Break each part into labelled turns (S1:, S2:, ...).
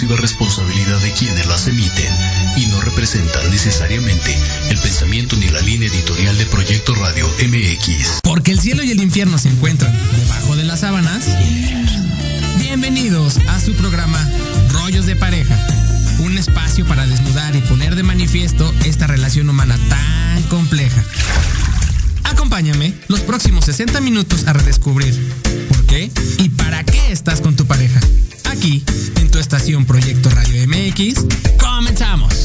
S1: exclusiva responsabilidad de quienes las emiten y no representan necesariamente el pensamiento ni la línea editorial de Proyecto Radio MX.
S2: Porque el cielo y el infierno se encuentran debajo de las sábanas. Bienvenidos a su programa Rollos de Pareja. Un espacio para desnudar y poner de manifiesto esta relación humana tan compleja. Acompáñame los próximos 60 minutos MX, comenzamos.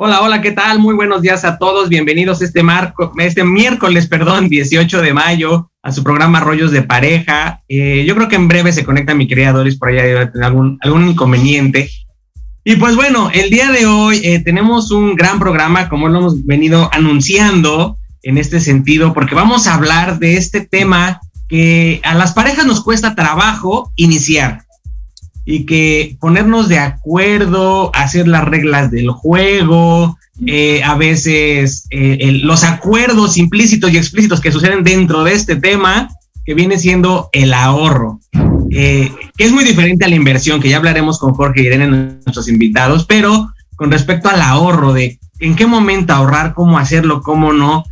S3: Hola, hola, ¿qué tal? Muy buenos días a todos. Bienvenidos este, marco, este miércoles, perdón, 18 de mayo, a su programa Rollos de Pareja. Eh, yo creo que en breve se conecta mi querida Doris, por allá debe algún, algún inconveniente. Y pues bueno, el día de hoy eh, tenemos un gran programa, como lo hemos venido anunciando en este sentido, porque vamos a hablar de este tema que a las parejas nos cuesta trabajo iniciar y que ponernos de acuerdo, hacer las reglas del juego, eh, a veces eh, los acuerdos implícitos y explícitos que suceden dentro de este tema, que viene siendo el ahorro, eh, que es muy diferente a la inversión, que ya hablaremos con Jorge y Irene, nuestros invitados, pero con respecto al ahorro, de en qué momento ahorrar, cómo hacerlo, cómo no.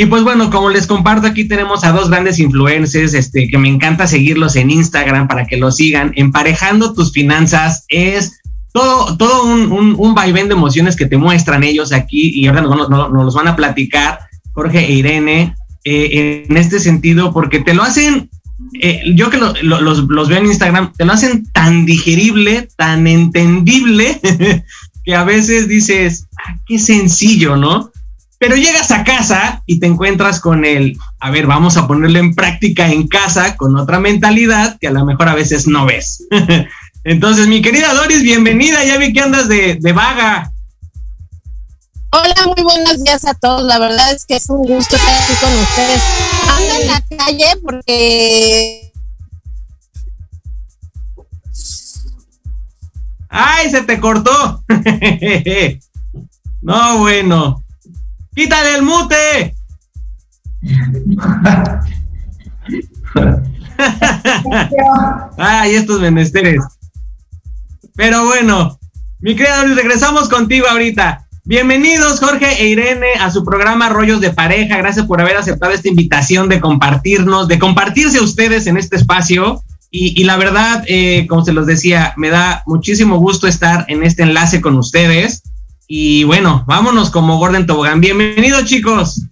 S3: Y pues bueno, como les comparto, aquí tenemos a dos grandes influencers, este, que me encanta seguirlos en Instagram para que los sigan. Emparejando tus finanzas es todo, todo un, un, un vaivén de emociones que te muestran ellos aquí y ahora nos, nos- nos los van a platicar Jorge e Irene eh, en este sentido, porque te lo hacen, eh, yo que lo- lo- los, los veo en Instagram, te lo hacen tan digerible, tan entendible, que a veces dices, ah, qué sencillo, ¿no? Pero llegas a casa y te encuentras con el, a ver, vamos a ponerlo en práctica en casa con otra mentalidad que a lo mejor a veces no ves. Entonces, mi querida Doris, bienvenida, ya vi que andas de, de vaga.
S4: Hola, muy buenos días a todos. La verdad es que es un gusto estar aquí con ustedes. Ando en la calle porque
S3: ¡Ay, se te cortó! no, bueno. ¡Quítale el mute! Ay, estos menesteres. Pero bueno, mi creador, regresamos contigo ahorita. Bienvenidos Jorge e Irene a su programa Rollos de Pareja. Gracias por haber aceptado esta invitación de compartirnos, de compartirse ustedes en este espacio. Y, la verdad, eh, como se los decía, me da muchísimo gusto estar en este enlace con ustedes. Y bueno, vámonos como Gordon Tobogán. Bienvenidos chicos.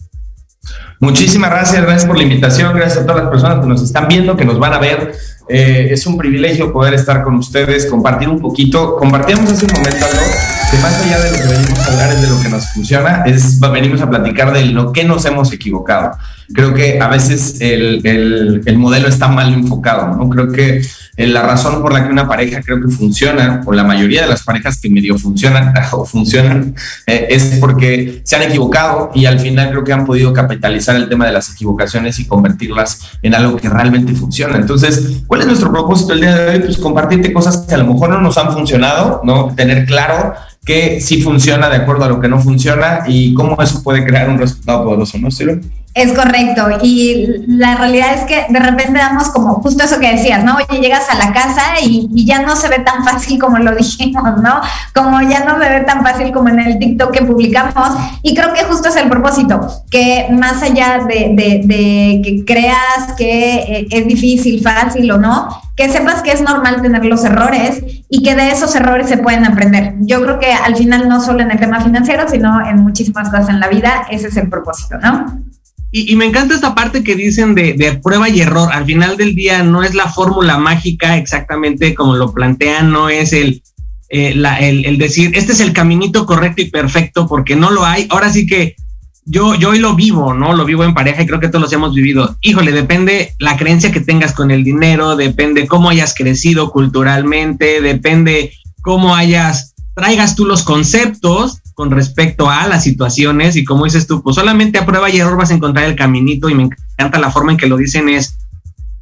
S5: Muchísimas gracias, gracias por la invitación, gracias a todas las personas que nos están viendo, que nos van a ver. Eh, es un privilegio poder estar con ustedes, compartir un poquito. Compartíamos hace un momento algo que más allá de lo que venimos a hablar es de lo que nos funciona, es venimos a platicar de lo que nos hemos equivocado. Creo que a veces el, el, el modelo está mal enfocado, ¿no? Creo que eh, la razón por la que una pareja creo que funciona, o la mayoría de las parejas que medio funcionan o funcionan, eh, es porque se han equivocado y al final creo que han podido capitalizar el tema de las equivocaciones y convertirlas en algo que realmente funciona. Entonces, ¿cuál es nuestro propósito el día de hoy? Pues compartirte cosas que a lo mejor no nos han funcionado, ¿no? Tener claro que sí funciona de acuerdo a lo que no funciona y cómo eso puede crear un resultado poderoso, ¿no, Ciro?
S6: Es correcto. Y la realidad es que de repente damos como justo eso que decías, ¿no? Oye, llegas a la casa y, ya no se ve tan fácil como lo dijimos, ¿no? Como ya no se ve tan fácil como en el TikTok que publicamos. Y creo que justo es el propósito, que más allá de, que creas que eh, es difícil, fácil o no, que sepas que es normal tener los errores y que de esos errores se pueden aprender. Yo creo que al final no solo en el tema financiero, sino en muchísimas cosas en la vida, ese es el propósito, ¿no?
S3: Y, me encanta esta parte que dicen de, prueba y error. Al final del día no es la fórmula mágica exactamente como lo plantean, no es el, eh, el, decir, este es el caminito correcto y perfecto porque no lo hay. Ahora sí que yo, yo hoy lo vivo, ¿no? Lo vivo en pareja y creo que todos los hemos vivido. Híjole, depende la creencia que tengas con el dinero, depende cómo hayas crecido culturalmente, depende cómo hayas, traigas tú los conceptos con respecto a las situaciones y como dices tú, pues solamente a prueba y error vas a encontrar el caminito y me encanta la forma en que lo dicen es,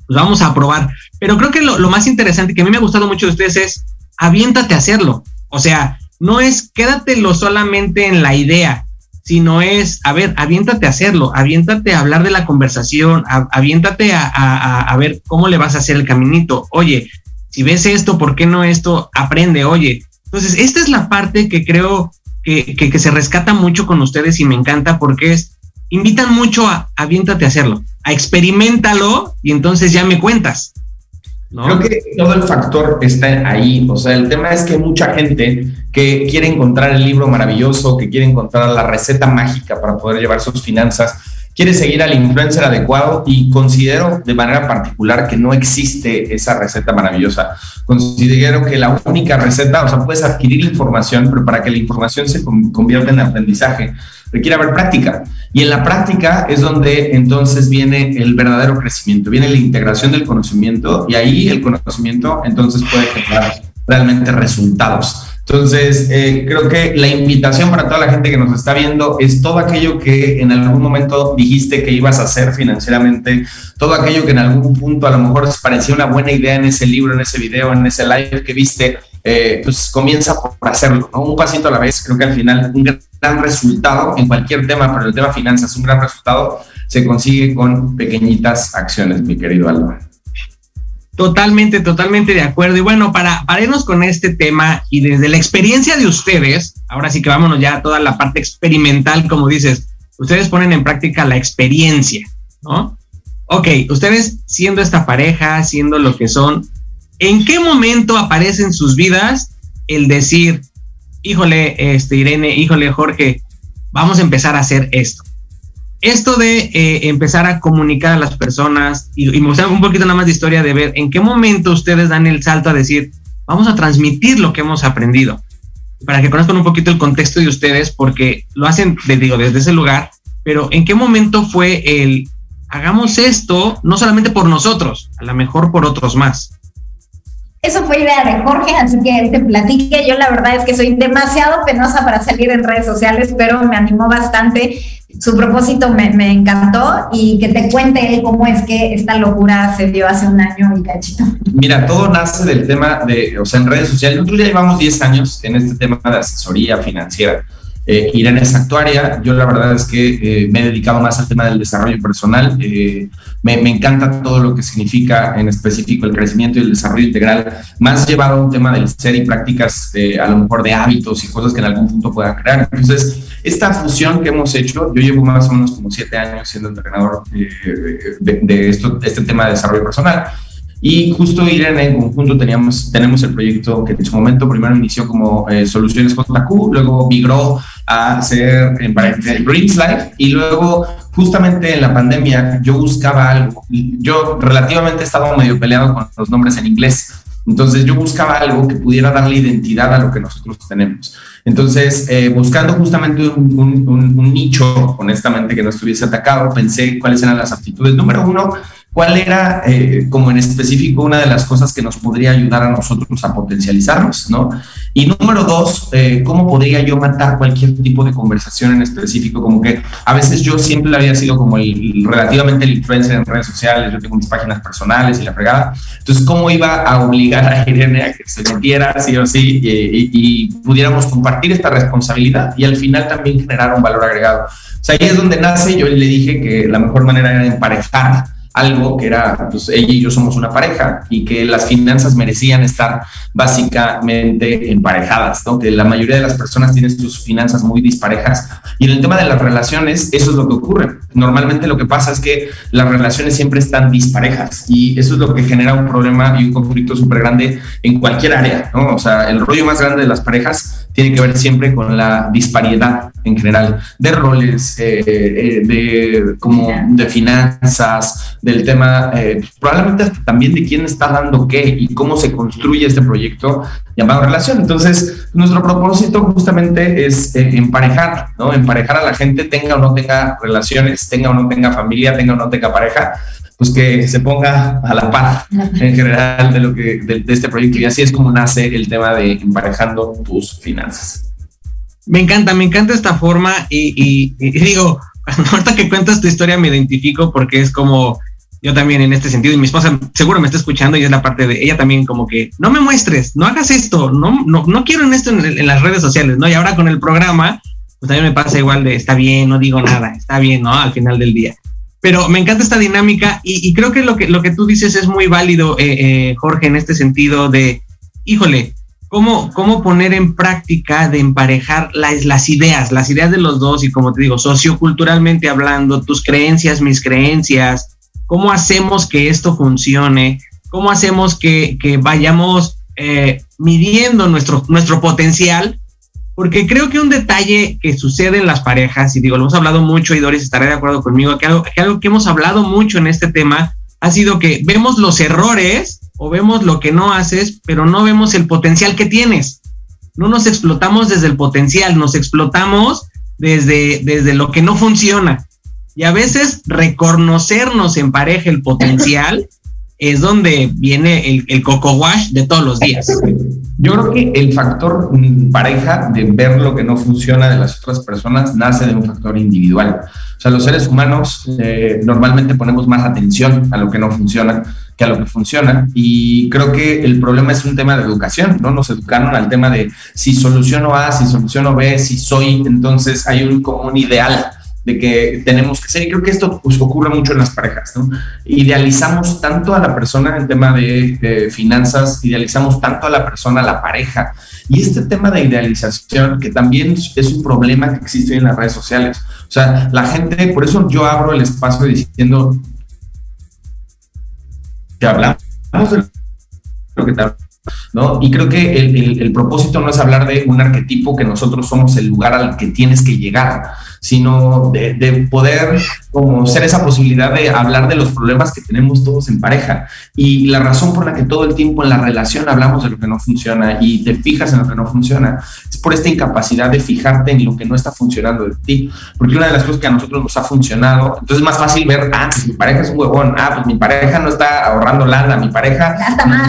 S3: pues vamos a probar. Pero creo que lo, más interesante que a mí me ha gustado mucho de ustedes es, aviéntate a hacerlo. O sea, no es quédatelo solamente en la idea, sino es, a ver, aviéntate a hacerlo, aviéntate a hablar de la conversación, aviéntate a, a, ver cómo le vas a hacer el caminito. Oye, si ves esto, ¿por qué no esto? Aprende, oye. Entonces, esta es la parte que creo que, se rescata mucho con ustedes y me encanta porque es, invitan mucho a aviéntate a hacerlo, a experimentalo y entonces ya me cuentas.
S5: Creo que todo el factor está ahí. O sea, el tema es que mucha gente que quiere encontrar el libro maravilloso, que quiere encontrar la receta mágica para poder llevar sus finanzas quiere seguir al influencer adecuado y considero de manera particular que no existe esa receta maravillosa. Considero que la única receta, o sea, puedes adquirir información, pero para que la información se convierta en aprendizaje, requiere haber práctica. Y en la práctica es donde entonces viene el verdadero crecimiento, viene la integración del conocimiento y ahí el conocimiento entonces puede generar realmente resultados. Entonces, eh, creo que la invitación para toda la gente que nos está viendo es todo aquello que en algún momento dijiste que ibas a hacer financieramente, todo aquello que en algún punto a lo mejor parecía una buena idea en ese libro, en ese video, en ese live que viste, eh, pues comienza por hacerlo, un pasito a la vez. Creo que al final un gran resultado en cualquier tema, pero el tema finanzas, un gran resultado se consigue con pequeñitas acciones, mi querido Álvaro.
S3: Totalmente, totalmente de acuerdo. Y bueno, para, para con este tema y desde la experiencia de ustedes, ahora sí que vámonos ya a toda la parte experimental, como dices, ustedes ponen en práctica la experiencia, ¿no? Ok, ustedes siendo esta pareja, siendo lo que son, ¿en qué momento aparece en sus vidas el decir, híjole, este, Irene, híjole, Jorge, vamos a empezar a hacer esto? Esto de eh, empezar a comunicar a las personas y, y gusta un poquito nada más de historia de ver en qué momento ustedes dan el salto a decir, vamos a transmitir lo que hemos aprendido, para que conozcan un poquito el contexto de ustedes, porque lo hacen, les digo, desde ese lugar, pero en qué momento fue el, hagamos esto, no solamente por nosotros, a lo mejor por otros más.
S6: Eso fue idea de Jorge, así que él te platique. Yo la verdad es que soy demasiado penosa para salir en redes sociales, pero me animó bastante su propósito me, me, encantó y que te cuente él cómo es que esta locura se dio hace un año y cachito.
S5: Mira, todo nace del tema de, o sea, en redes sociales. Nosotros ya llevamos 10 años en este tema de asesoría financiera. Eh, Irene es actuaria, yo la verdad es que eh, me he dedicado más al tema del desarrollo personal, eh, me, encanta todo lo que significa en específico el crecimiento y el desarrollo integral, más llevado a un tema del ser y prácticas a lo mejor de hábitos y cosas que en algún punto puedan crear. Entonces, esta fusión que hemos hecho, yo llevo más o menos como siete años siendo entrenador de este tema de desarrollo personal. Y justo Irene en conjunto teníamos, tenemos el proyecto que en su momento primero inició como eh, Soluciones JQ, luego migró a ser en Dreams Life y luego justamente en la pandemia yo buscaba algo. Yo relativamente estaba medio peleado con los nombres en inglés. Entonces yo buscaba algo que pudiera darle identidad a lo que nosotros tenemos. Entonces, eh, buscando justamente un, un, un, un, nicho, honestamente, que no estuviese atacado, pensé cuáles eran las aptitudes. Número uno, ¿Cuál era, eh, como en específico, una de las cosas que nos podría ayudar a nosotros a potencializarnos, ¿no? Y número dos, eh, ¿cómo podría yo matar cualquier tipo de conversación en específico? Como que a veces yo siempre había sido como el, relativamente el influencer en redes sociales, yo tengo mis páginas personales y la fregada. Entonces, ¿cómo iba a obligar a Irene a que se metiera sí o sí y, y pudiéramos compartir esta responsabilidad y al final también generar un valor agregado? O sea, ahí es donde nace, yo le dije que la mejor manera era emparejar algo que era, pues ella y yo somos una pareja y que las finanzas merecían estar básicamente emparejadas, ¿no? Que la mayoría de las personas tienen sus finanzas muy disparejas y en el tema de las relaciones eso es lo que ocurre. Normalmente lo que pasa es que las relaciones siempre están disparejas y eso es lo que genera un problema y un conflicto súper grande en cualquier área, ¿no? O sea, el rollo más grande de las parejas tiene que ver siempre con la disparidad en general de roles, eh, eh, de como de finanzas, del tema eh, probablemente también de quién está dando qué y cómo se construye este proyecto llamado relación. Entonces, nuestro propósito justamente es emparejar, ¿no? Emparejar a la gente, tenga o no tenga relaciones, tenga o no tenga familia, tenga o no tenga pareja, pues que se ponga a la par en general de lo que de, este proyecto y así es como nace el tema de emparejando tus finanzas.
S3: Me encanta, me encanta esta forma y, y, y digo, ahorita que cuentas tu historia me identifico porque es como yo también en este sentido, y mi esposa seguro me está escuchando y es la parte de ella también como que, no me muestres, no hagas esto, no, no, no quiero en esto en, las redes sociales, ¿no? Y ahora con el programa, pues también me pasa igual de, está bien, no digo nada, está bien, ¿no? Al final del día. Pero me encanta esta dinámica y, creo que lo, que lo que tú dices es muy válido, eh, eh, Jorge, en este sentido de, híjole, ¿cómo, cómo poner en práctica de emparejar las, las ideas, las ideas de los dos y como te digo, socioculturalmente hablando, tus creencias, mis creencias, cómo hacemos que esto funcione, cómo hacemos que, que vayamos eh, midiendo nuestro, nuestro potencial, porque creo que un detalle que sucede en las parejas, y digo, lo hemos hablado mucho y Doris estará de acuerdo conmigo, que algo, que hemos hablado mucho en este tema ha sido que vemos los errores o vemos lo que no haces, pero no vemos el potencial que tienes. No nos explotamos desde el potencial, nos explotamos desde, desde lo que no funciona. Y a veces reconocernos en pareja el potencial es donde viene el, el coco wash de todos los días.
S5: Yo creo que el factor pareja de ver lo que no funciona de las otras personas nace de un factor individual. O sea, los seres humanos eh, normalmente ponemos más atención a lo que no funciona que a lo que funciona. Y creo que el problema es un tema de educación, ¿no? Nos educaron al tema de si soluciono A, si soluciono B, si soy, entonces hay un común ideal de que tenemos que ser. Y creo que esto pues, ocurre mucho en las parejas, ¿no? Idealizamos tanto a la persona en tema de, de, finanzas, idealizamos tanto a la persona, a la pareja. Y este tema de idealización, que también es un problema que existe en las redes sociales. O sea, la gente, por eso yo abro el espacio diciendo que hablamos de lo que ¿no? Y creo que el, el, el, propósito no es hablar de un arquetipo que nosotros somos el lugar al que tienes que llegar, sino de, de, poder como ser esa posibilidad de hablar de los problemas que tenemos todos en pareja. Y la razón por la que todo el tiempo en la relación hablamos de lo que no funciona y te fijas en lo que no funciona es por esta incapacidad de fijarte en lo que no está funcionando de ti. Porque una de las cosas que a nosotros nos ha funcionado, entonces es más fácil ver, ah, pues mi pareja es un huevón, ah, pues mi pareja no está ahorrando lana, mi pareja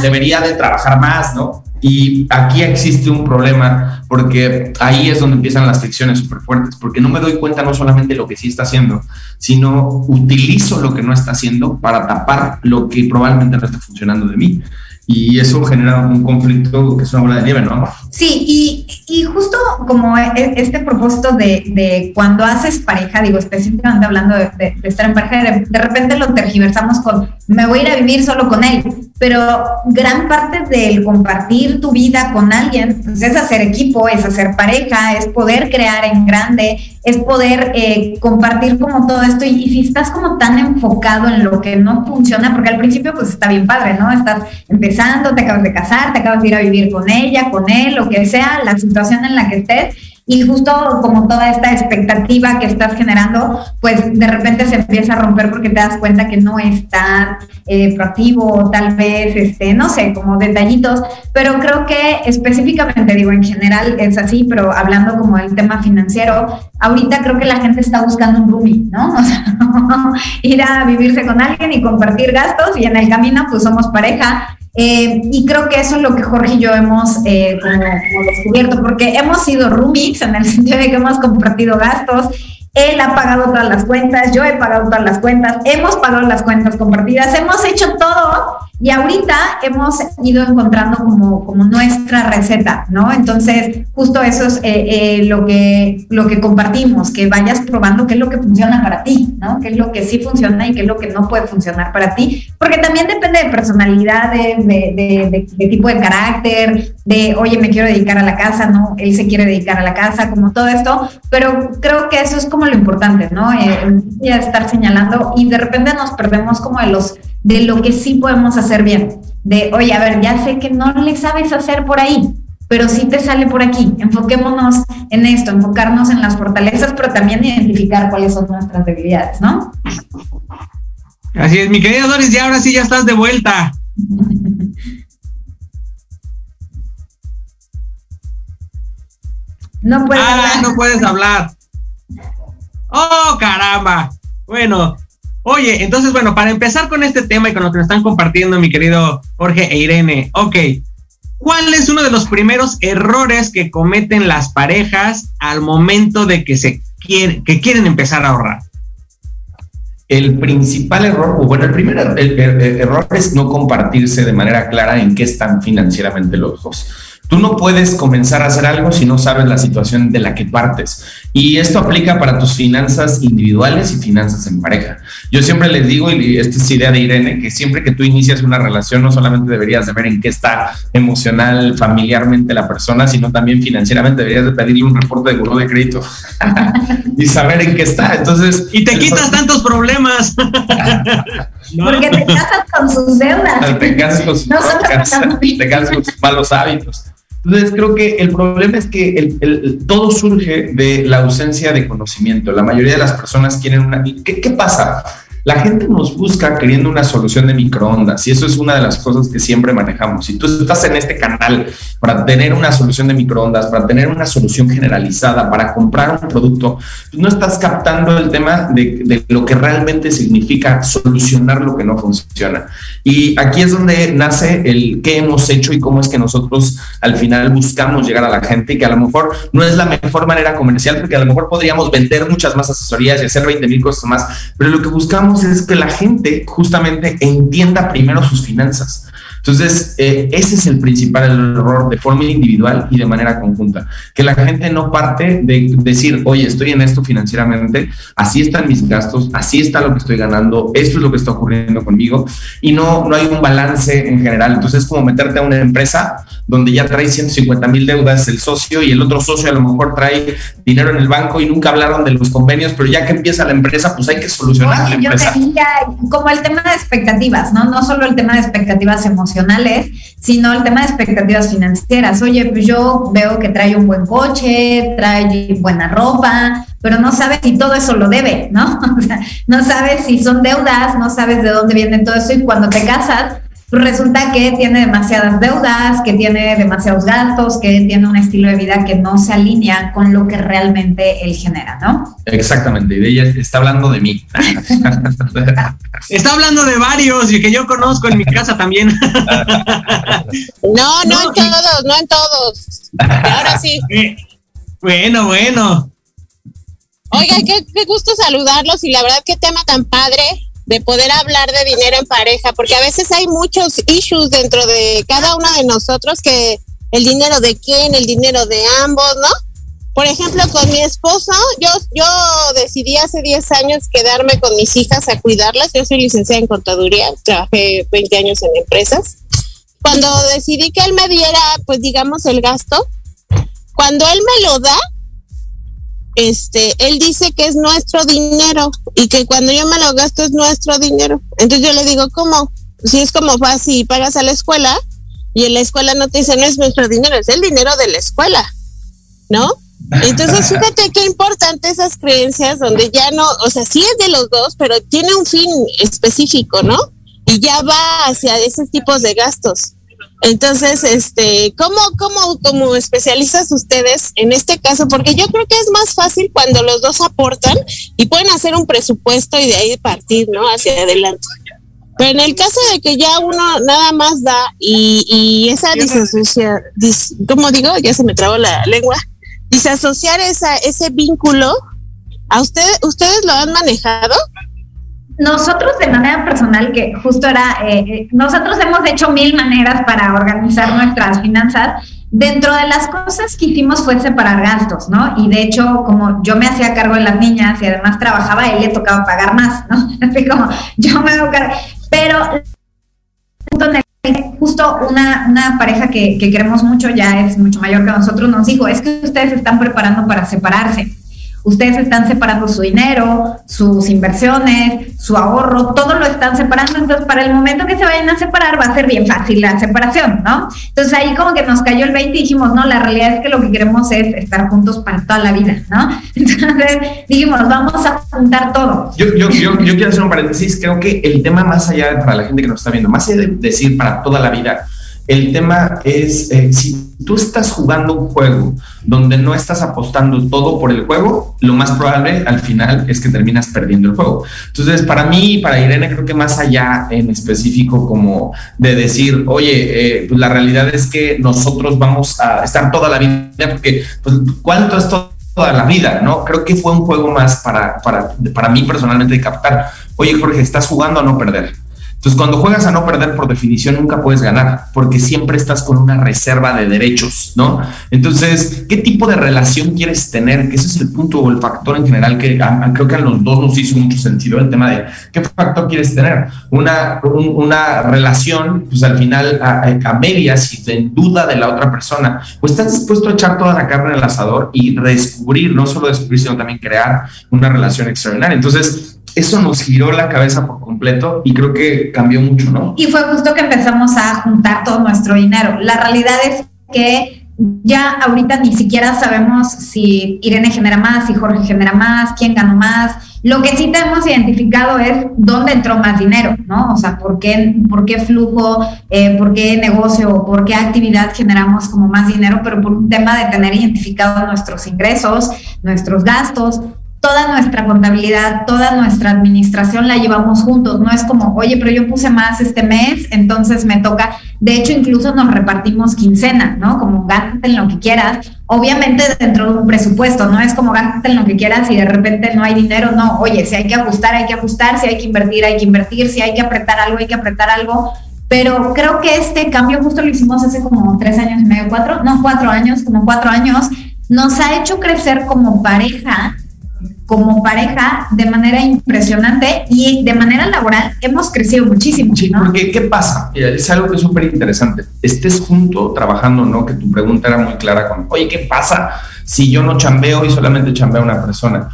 S5: debería de trabajar más, ¿no? Y aquí existe un problema porque ahí es donde empiezan las fricciones súper fuertes, porque no me doy cuenta no solamente lo que sí está haciendo, sino utilizo lo que no está haciendo para tapar lo que probablemente no está funcionando de mí y eso genera un conflicto que es una bola de nieve, ¿no?
S6: Sí, y, y justo como e, e, este propósito de, de, cuando haces pareja, digo específicamente hablando de, de, estar en pareja, de, repente lo tergiversamos con me voy a ir a vivir solo con él, pero gran parte del compartir tu vida con alguien pues es hacer equipo, es hacer pareja, es poder crear en grande, es poder eh, compartir como todo esto y, y, si estás como tan enfocado en lo que no funciona, porque al principio pues está bien padre, ¿no? Estás empezando, te acabas de casar, te acabas de ir a vivir con ella, con él, lo que sea, la situación en la que estés y justo como toda esta expectativa que estás generando, pues de repente se empieza a romper porque te das cuenta que no es tan eh, proactivo, tal vez, este, no sé, como detallitos, pero creo que específicamente, digo, en general es así, pero hablando como del tema financiero, ahorita creo que la gente está buscando un roomie, ¿no? O sea, ir a vivirse con alguien y compartir gastos y en el camino pues somos pareja eh, y creo que eso es lo que Jorge y yo hemos eh, como, como, descubierto, porque hemos sido roomies en el sentido de que hemos compartido gastos. Él ha pagado todas las cuentas, yo he pagado todas las cuentas, hemos pagado las cuentas compartidas, hemos hecho todo y ahorita hemos ido encontrando como, como nuestra receta, ¿no? Entonces, justo eso es eh, eh, lo, que, lo que compartimos, que vayas probando qué es lo que funciona para ti, ¿no? Qué es lo que sí funciona y qué es lo que no puede funcionar para ti, porque también depende de personalidad, de, de, de, tipo de carácter, de, oye, me quiero dedicar a la casa, ¿no? Él se quiere dedicar a la casa, como todo esto, pero creo que eso es como lo importante, ¿no? Eh, estar señalando y de repente nos perdemos como de los de lo que sí podemos hacer bien. De, oye, a ver, ya sé que no le sabes hacer por ahí, pero sí te sale por aquí. Enfoquémonos en esto, enfocarnos en las fortalezas, pero también identificar cuáles son nuestras debilidades, ¿no?
S3: Así es, mi querida Doris, ya ahora sí ya estás de vuelta.
S6: No puedes
S3: ah,
S6: hablar.
S3: no puedes hablar. Oh, caramba. Bueno, Oye, entonces, bueno, para empezar con este tema y con lo que nos están compartiendo mi querido Jorge e Irene, ok, ¿cuál es uno de los primeros errores que cometen las parejas al momento de que se quieren, que quieren empezar a ahorrar?
S5: El principal error, o bueno, el primer er, el, el error es no compartirse de manera clara en qué están financieramente los dos. Tú no puedes comenzar a hacer algo si no sabes la situación de la que partes. Y esto aplica para tus finanzas individuales y finanzas en pareja. Yo siempre les digo, y esta es idea de Irene, que siempre que tú inicias una relación, no solamente deberías de ver en qué está emocional, familiarmente la persona, sino también financieramente deberías de pedirle un reporte de buró de crédito y saber en qué está. Entonces...
S3: Y te quitas tantos problemas.
S6: ¿No? Porque te casas con sus deudas.
S5: Te casas con sus, te casas con sus malos hábitos. Entonces creo que el problema es que el, el, todo surge de la ausencia de conocimiento. La mayoría de las personas quieren una... ¿Qué, qué pasa? La gente nos busca queriendo una solución de microondas y eso es una de las cosas que siempre manejamos. Si tú estás en este canal para tener una solución de microondas, para tener una solución generalizada, para comprar un producto, pues no estás captando el tema de, lo que realmente significa solucionar lo que no funciona. Y aquí es donde nace el qué hemos hecho y cómo es que nosotros al final buscamos llegar a la gente y que a lo mejor no es la mejor manera comercial porque a lo mejor podríamos vender muchas más asesorías y hacer 20 mil cosas más, pero lo que buscamos es que la gente justamente entienda primero sus finanzas. Entonces, eh, ese es el principal error de forma individual y de manera conjunta. Que la gente no parte de decir, oye, estoy en esto financieramente, así están mis gastos, así está lo que estoy ganando, esto es lo que está ocurriendo conmigo, y no, no hay un balance en general. Entonces, es como meterte a una empresa donde ya trae 150 mil deudas el socio y el otro socio a lo mejor trae dinero en el banco y nunca hablaron de los convenios, pero ya que empieza la empresa, pues hay que solucionar
S6: Oye,
S5: la empresa.
S6: Yo diría, como el tema de expectativas, ¿no? No solo el tema de expectativas emocionales, sino el tema de expectativas financieras. Oye, pues yo veo que trae un buen coche, trae buena ropa, pero no sabes si todo eso lo debe, ¿no? O sea, no sabes si son deudas, no sabes de dónde viene todo eso y cuando te casas, resulta que tiene demasiadas deudas, que tiene demasiados gastos, que tiene un estilo de vida que no se alinea con lo que realmente él genera, ¿no?
S5: Exactamente, y de ella está hablando de mí.
S3: está hablando de varios y que yo conozco en mi casa también.
S7: no, no, en todos, no en todos. ahora sí.
S3: Eh, bueno, bueno.
S7: Oiga, qué, qué gusto saludarlos y la verdad qué tema tan padre de poder hablar de dinero en pareja, porque a veces hay muchos issues dentro de cada uno de nosotros que el dinero de quién, el dinero de ambos, ¿no? Por ejemplo, con mi esposo, yo, yo decidí hace 10 años quedarme con mis hijas a cuidarlas. Yo soy licenciada en contaduría, trabajé 20 años en empresas. Cuando decidí que él me diera, pues digamos, el gasto, cuando él me lo da, este, él dice que es nuestro dinero y que cuando yo me lo gasto es nuestro dinero. Entonces yo le digo, ¿cómo? Si es como fácil, pagas a la escuela y en la escuela no te dice, no es nuestro dinero, es el dinero de la escuela, ¿no? Entonces, fíjate qué importante esas creencias donde ya no, o sea, sí es de los dos, pero tiene un fin específico, ¿no? Y ya va hacia esos tipos de gastos. Entonces, este, ¿cómo, cómo, como especialistas ustedes en este caso? Porque yo creo que es más fácil cuando los dos aportan y pueden hacer un presupuesto y de ahí partir, ¿no? Hacia adelante. Pero en el caso de que ya uno nada más da y, y esa disasociación, como digo, ya se me trabó la lengua, disasociar esa, ese vínculo, ¿a ustedes, ustedes lo han manejado?
S6: Nosotros de manera personal, que justo era, eh, eh, nosotros hemos hecho mil maneras para organizar nuestras finanzas. Dentro de las cosas que hicimos fue separar gastos, ¿no? Y de hecho, como yo me hacía cargo de las niñas y además trabajaba, él le tocaba pagar más, ¿no? Así como yo me hago cargo. Pero justo una, una pareja que, que queremos mucho, ya es mucho mayor que nosotros, nos dijo, es que ustedes están preparando para separarse ustedes están separando su dinero, sus inversiones, su ahorro, todo lo están separando, entonces para el momento que se vayan a separar va a ser bien fácil la separación, ¿no? Entonces ahí como que nos cayó el 20 y dijimos, no, la realidad es que lo que queremos es estar juntos para toda la vida, ¿no? Entonces dijimos, vamos a juntar todo.
S5: Yo, yo, yo, yo quiero hacer un paréntesis, creo que el tema más allá para la gente que nos está viendo, más allá de decir para toda la vida, el tema es, eh, si tú estás jugando un juego donde no estás apostando todo por el juego, lo más probable al final es que terminas perdiendo el juego. Entonces, para mí para Irene, creo que más allá en específico como de decir, oye, eh, pues la realidad es que nosotros vamos a estar toda la vida, porque, pues, ¿cuánto es toda la vida? ¿No? Creo que fue un juego más para, para, para mí personalmente de captar, oye, Jorge, ¿estás jugando a no perder? Entonces, cuando juegas a no perder, por definición, nunca puedes ganar, porque siempre estás con una reserva de derechos, ¿no? Entonces, ¿qué tipo de relación quieres tener? Que ese es el punto o el factor en general que creo que a los dos nos hizo mucho sentido el tema de qué factor quieres tener. Una, una relación, pues al final, a, medias y en duda de la otra persona, pues estás dispuesto a echar toda la carne en el asador y redescubrir, no solo descubrir, sino también crear una relación extraordinaria. Entonces, eso nos giró la cabeza por completo y creo que cambió mucho, ¿no?
S6: Y fue justo que empezamos a juntar todo nuestro dinero. La realidad es que ya ahorita ni siquiera sabemos si Irene genera más, si Jorge genera más, quién ganó más. Lo que sí tenemos identificado es dónde entró más dinero, ¿no? O sea, por qué, por qué flujo, eh, por qué negocio, por qué actividad generamos como más dinero, pero por un tema de tener identificados nuestros ingresos, nuestros gastos, toda nuestra contabilidad, toda nuestra administración la llevamos juntos. No es como, oye, pero yo puse más este mes, entonces me toca. De hecho, incluso nos repartimos quincena, ¿no? Como gántate en lo que quieras. Obviamente dentro de un presupuesto, no es como gántate en lo que quieras y de repente no hay dinero. No, oye, si hay que ajustar, hay que ajustar. Si hay que invertir, hay que invertir. Si hay que apretar algo, hay que apretar algo. Pero creo que este cambio justo lo hicimos hace como tres años y medio, cuatro, no, cuatro años, como cuatro años. Nos ha hecho crecer como pareja como pareja de manera impresionante y de manera laboral hemos crecido muchísimo.
S5: Sí, porque ¿qué pasa? Es algo que es súper interesante. Estés junto trabajando, ¿no? Que tu pregunta era muy clara con, oye, ¿qué pasa si yo no chambeo y solamente chambea una persona?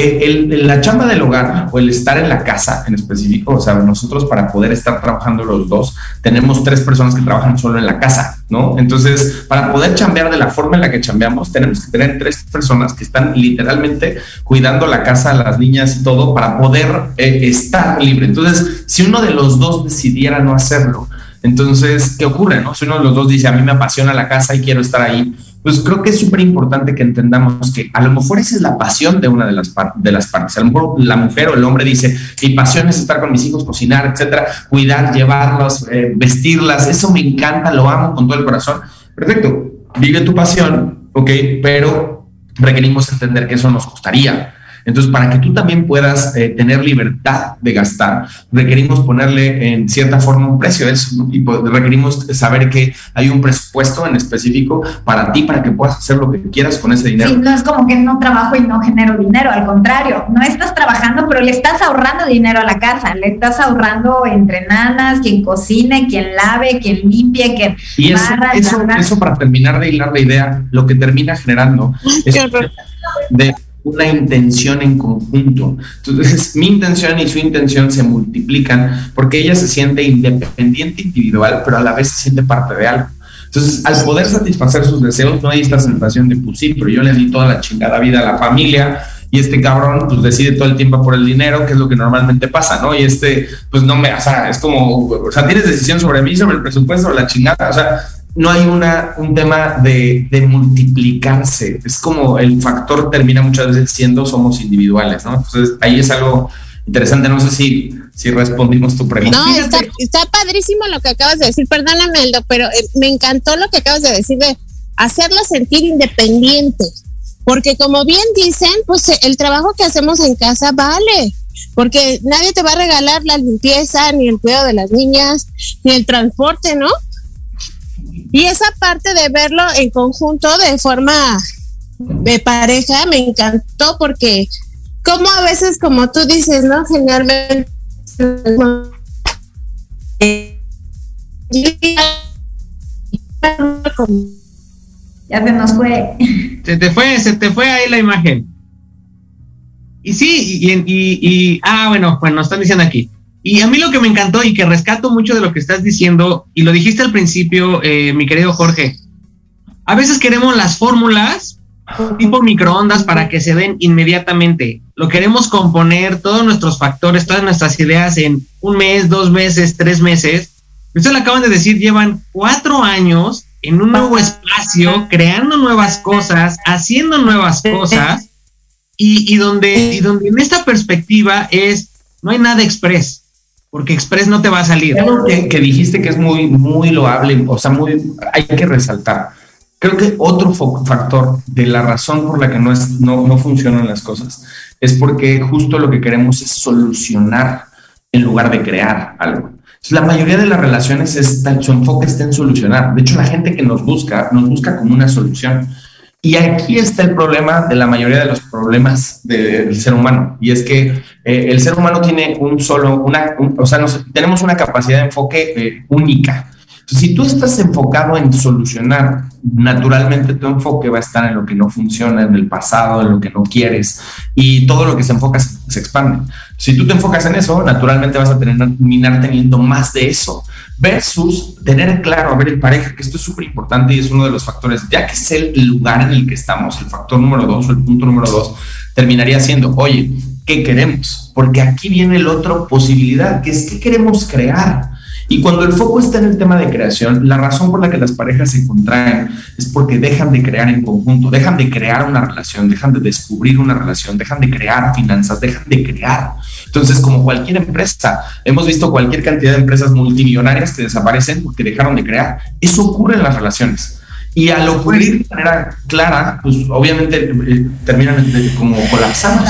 S5: Eh, la chamba del hogar o el estar en la casa en específico, o sea, nosotros para poder estar trabajando los dos, tenemos tres personas que trabajan solo en la casa, ¿no? Entonces, para poder chambear de la forma en la que chambeamos, tenemos que tener tres personas que están literalmente cuidando la casa, las niñas y todo, para poder eh, estar libre. Entonces, si uno de los dos decidiera no hacerlo, Entonces, ¿qué ocurre? No? Si uno de los dos dice, a mí me apasiona la casa y quiero estar ahí, pues creo que es súper importante que entendamos que a lo mejor esa es la pasión de una de las, de las partes. A lo mejor la mujer o el hombre dice, mi pasión es estar con mis hijos, cocinar, etcétera, cuidar, llevarlos, eh, vestirlas, eso me encanta, lo amo con todo el corazón. Perfecto, vive tu pasión, ok, pero requerimos entender que eso nos costaría entonces, para que tú también puedas eh, tener libertad de gastar, requerimos ponerle en cierta forma un precio a eso y requerimos saber que hay un presupuesto en específico para ti, para que puedas hacer lo que quieras con ese dinero.
S6: Sí, no es como que no trabajo y no genero dinero, al contrario, no estás trabajando, pero le estás ahorrando dinero a la casa, le estás ahorrando entre nanas, quien cocine, quien lave, quien limpie, quien...
S5: Y eso, eso, eso, para terminar de hilar la idea, lo que termina generando es de una intención en conjunto. Entonces, mi intención y su intención se multiplican porque ella se siente independiente individual, pero a la vez se siente parte de algo. Entonces, al poder satisfacer sus deseos, no hay esta sensación de, pues pero yo le di toda la chingada vida a la familia y este cabrón, pues decide todo el tiempo por el dinero, que es lo que normalmente pasa, ¿no? Y este, pues no me, o sea, es como, o sea, tienes decisión sobre mí, sobre el presupuesto, sobre la chingada, o sea, no hay una, un tema de, multiplicarse. Es como el factor termina muchas veces siendo somos individuales, ¿no? Entonces ahí es algo interesante. No sé si, si respondimos tu pregunta.
S4: No, está, está padrísimo lo que acabas de decir. Perdóname, Eldo, pero eh, me encantó lo que acabas de decir de hacerlo sentir independiente. Porque como bien dicen, pues el trabajo que hacemos en casa vale porque nadie te va a regalar la limpieza, ni el cuidado de las niñas, ni el transporte, ¿no? Y esa parte de verlo en conjunto de forma de pareja me encantó porque como a veces, como tú dices, ¿no? Generalmente
S6: ya se nos fue.
S3: Se te fue, se te fue ahí la imagen. Y sí, y, y, y ah, bueno, pues nos están diciendo aquí. Y a mí lo que me encantó y que rescato mucho de lo que estás diciendo, y lo dijiste al principio, eh, mi querido Jorge, a veces queremos las fórmulas tipo microondas para que se den inmediatamente. Lo queremos componer todos nuestros factores, todas nuestras ideas en un mes, dos meses, tres meses. Ustedes lo acaban de decir, llevan cuatro años en un nuevo espacio, creando nuevas cosas, haciendo nuevas cosas, y, y donde, y donde en esta perspectiva es, no hay nada express porque Express no te va a salir.
S5: Algo que, dijiste que es muy, muy loable, o sea, muy, hay que resaltar. Creo que otro factor de la razón por la que no, es, no, no funcionan las cosas es porque justo lo que queremos es solucionar en lugar de crear algo. la mayoría de las relaciones, está, su enfoque está en solucionar. De hecho, la gente que nos busca, nos busca como una solución. Y aquí está el problema de la mayoría de los problemas del ser humano, y es que eh, el ser humano tiene un solo, una, o sea, tenemos una capacidad de enfoque eh, única. si tú estás enfocado en solucionar, naturalmente tu enfoque va a estar en lo que no funciona, en el pasado, en lo que no quieres, y todo lo que se enfoca se, expande. Si tú te enfocas en eso, naturalmente vas a terminar teniendo más de eso versus tener claro, a ver, en pareja, que esto es súper importante y es uno de los factores, ya que es el lugar en el que estamos, el factor número dos o el punto número dos, terminaría siendo, oye, ¿qué queremos? Porque aquí viene la otra posibilidad, que es qué queremos crear. Y cuando el foco está en el tema de creación, la razón por la que las parejas se contraen es porque dejan de crear en conjunto, dejan de crear una relación, dejan de descubrir una relación, dejan de crear finanzas, dejan de crear. Entonces, como cualquier empresa, hemos visto cualquier cantidad de empresas multimillonarias que desaparecen porque dejaron de crear. Eso ocurre en las relaciones. Y al ocurrir de manera clara, pues obviamente eh, terminan como colapsando.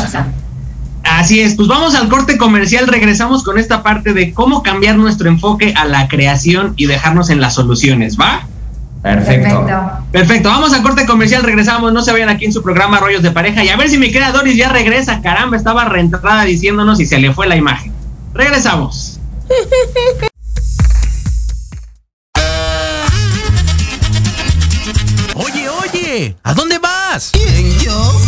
S3: Así es, pues vamos al corte comercial, regresamos con esta parte de cómo cambiar nuestro enfoque a la creación y dejarnos en las soluciones, ¿va?
S5: Perfecto.
S3: Perfecto. vamos al corte comercial, regresamos, no se vayan aquí en su programa Rollos de Pareja y a ver si mi querida Doris ya regresa, caramba, estaba reentrada diciéndonos y se le fue la imagen. Regresamos.
S8: Oye, oye, ¿a dónde vas?
S9: ¿Quién, yo?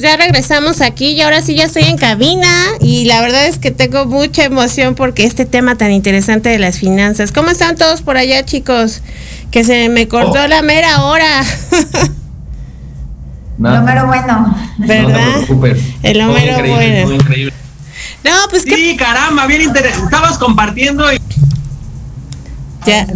S4: Pues ya regresamos aquí y ahora sí ya estoy en cabina y la verdad es que tengo mucha emoción porque este tema tan interesante de las finanzas. ¿Cómo están todos por allá, chicos? Que se me cortó
S5: Oh.
S4: la mera hora.
S6: Lo mero bueno.
S4: ¿Verdad?
S5: No te preocupes.
S4: El Homero bueno.
S5: increíble.
S4: No, pues que
S3: Sí, caramba, bien interesante. Estabas compartiendo y
S4: ya.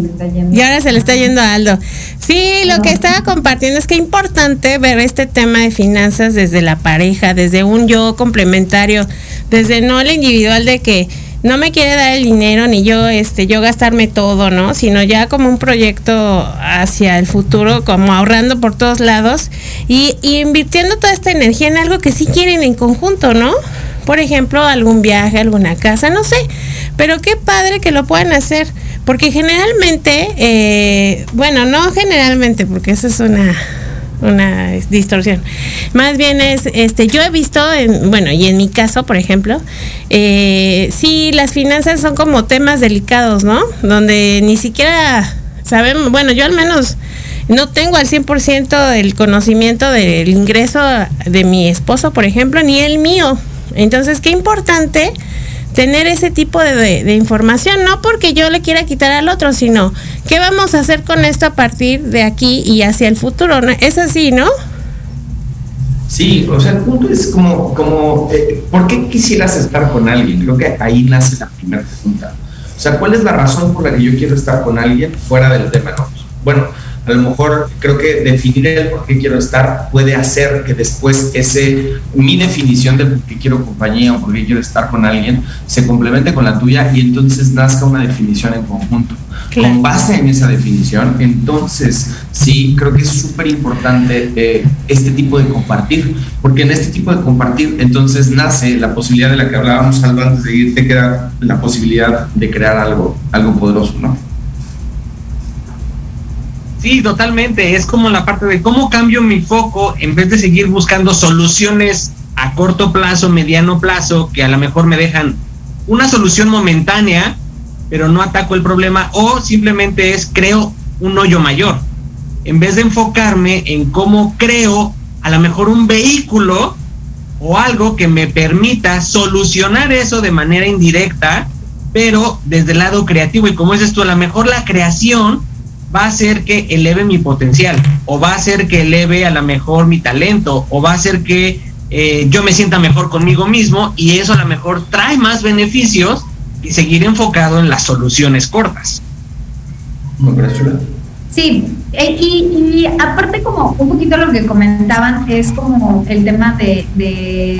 S4: Y ahora se le está yendo a Aldo. Sí, lo que estaba compartiendo es que es importante ver este tema de finanzas desde la pareja, desde un yo complementario, desde no el individual de que no me quiere dar el dinero ni yo este yo gastarme todo, ¿no? Sino ya como un proyecto hacia el futuro, como ahorrando por todos lados y, y invirtiendo toda esta energía en algo que sí quieren en conjunto, ¿no? Por ejemplo, algún viaje, alguna casa, no sé. Pero qué padre que lo puedan hacer. Porque generalmente, eh, bueno, no generalmente, porque eso es una, una distorsión. Más bien es, este, yo he visto, en, bueno, y en mi caso, por ejemplo, eh, sí, las finanzas son como temas delicados, ¿no? Donde ni siquiera sabemos, bueno, yo al menos no tengo al 100% el conocimiento del ingreso de mi esposo, por ejemplo, ni el mío. Entonces, qué importante tener ese tipo de, de- información, no porque yo le quiera quitar al otro, sino qué vamos a hacer con esto a partir de aquí y hacia el futuro. ¿no? Es así, ¿no?
S5: Sí, o sea, el punto es como, como eh, ¿por qué quisieras estar con alguien? Creo que ahí nace la primera pregunta. O sea, ¿cuál es la razón por la que yo quiero estar con alguien fuera del tema? No? Bueno, a lo mejor creo que definir el por qué quiero estar puede hacer que después ese, mi definición de por qué quiero compañía o por qué quiero estar con alguien se complemente con la tuya y entonces nazca una definición en conjunto.
S4: Claro.
S5: Con base en esa definición, entonces sí, creo que es súper importante eh, este tipo de compartir, porque en este tipo de compartir entonces nace la posibilidad de la que hablábamos Aldo, antes de irte, que era la posibilidad de crear algo, algo poderoso, ¿no?
S3: Sí, totalmente. Es como la parte de cómo cambio mi foco en vez de seguir buscando soluciones a corto plazo, mediano plazo, que a lo mejor me dejan una solución momentánea, pero no ataco el problema, o simplemente es creo un hoyo mayor. En vez de enfocarme en cómo creo a lo mejor un vehículo o algo que me permita solucionar eso de manera indirecta, pero desde el lado creativo. Y como dices tú, a lo mejor la creación va a hacer que eleve mi potencial, o va a hacer que eleve a lo mejor mi talento, o va a hacer que eh, yo me sienta mejor conmigo mismo, y eso a lo mejor trae más beneficios y seguir enfocado en las soluciones cortas.
S6: Sí, eh, y, y aparte como un poquito lo que comentaban es como el tema de, de,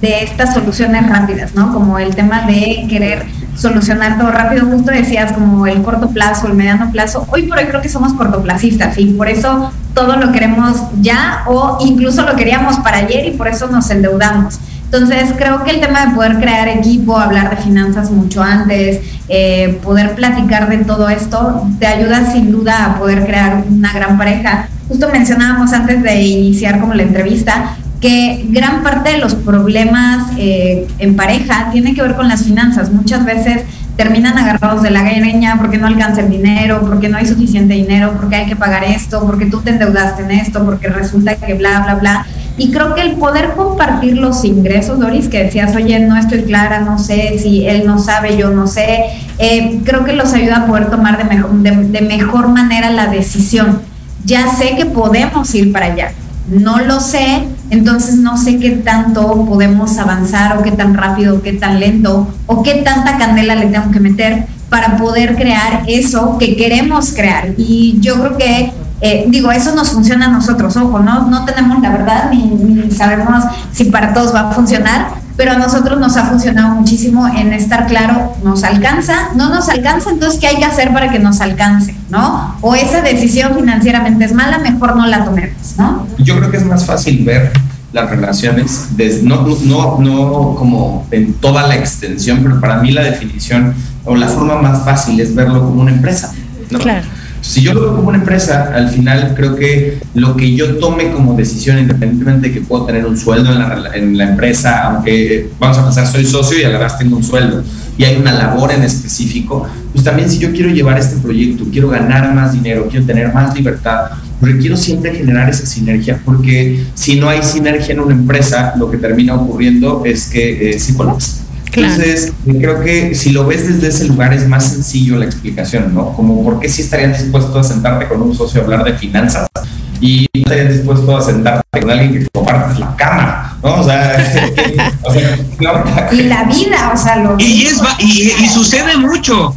S6: de estas soluciones rápidas, ¿no? Como el tema de querer solucionar todo rápido, justo decías como el corto plazo, el mediano plazo, hoy por hoy creo que somos cortoplacistas y por eso todo lo queremos ya o incluso lo queríamos para ayer y por eso nos endeudamos. Entonces, creo que el tema de poder crear equipo, hablar de finanzas mucho antes, eh, poder platicar de todo esto, te ayuda sin duda a poder crear una gran pareja. Justo mencionábamos antes de iniciar como la entrevista que gran parte de los problemas eh, en pareja tiene que ver con las finanzas. Muchas veces terminan agarrados de la greña porque no alcanza el dinero, porque no hay suficiente dinero, porque hay que pagar esto, porque tú te endeudaste en esto, porque resulta que bla, bla, bla. Y creo que el poder compartir los ingresos, Doris, que decías, oye, no estoy clara, no sé si él no sabe, yo no sé, eh, creo que los ayuda a poder tomar de mejor, de, de mejor manera la decisión. Ya sé que podemos ir para allá, no lo sé, entonces no sé qué tanto podemos avanzar o qué tan rápido o qué tan lento o qué tanta candela le tengo que meter para poder crear eso que queremos crear. Y yo creo que, eh, digo, eso nos funciona a nosotros, ojo, no, no tenemos la verdad ni, ni sabemos si para todos va a funcionar, pero a nosotros nos ha funcionado muchísimo en estar claro, nos alcanza, no nos alcanza, entonces ¿qué hay que hacer para que nos alcance? ¿No? O esa decisión financieramente es mala, mejor no la tomemos, ¿no?
S5: Yo creo que es más fácil ver las relaciones, desde, no, no, no como en toda la extensión, pero para mí la definición o la forma más fácil es verlo como una empresa. ¿no?
S4: Claro.
S5: Si yo lo veo como una empresa, al final creo que lo que yo tome como decisión, independientemente de que puedo tener un sueldo en la, empresa, aunque vamos a pensar soy socio y a la vez tengo un sueldo, y hay una labor en específico, pues también si yo quiero llevar este proyecto, quiero ganar más dinero, quiero tener más libertad, requiero siempre generar esa sinergia, porque si no hay sinergia en una empresa, lo que termina ocurriendo es que eh, se colapsa. Entonces, creo que si lo ves desde ese lugar es más sencillo la explicación, ¿no? Como por qué si estarías dispuesto a sentarte con un socio a hablar de finanzas y no estarías dispuesto a sentarte con alguien que compartes la cama, ¿no? O sea, o sea
S6: y la vida, o sea, lo
S3: y, es, y, y sucede mucho.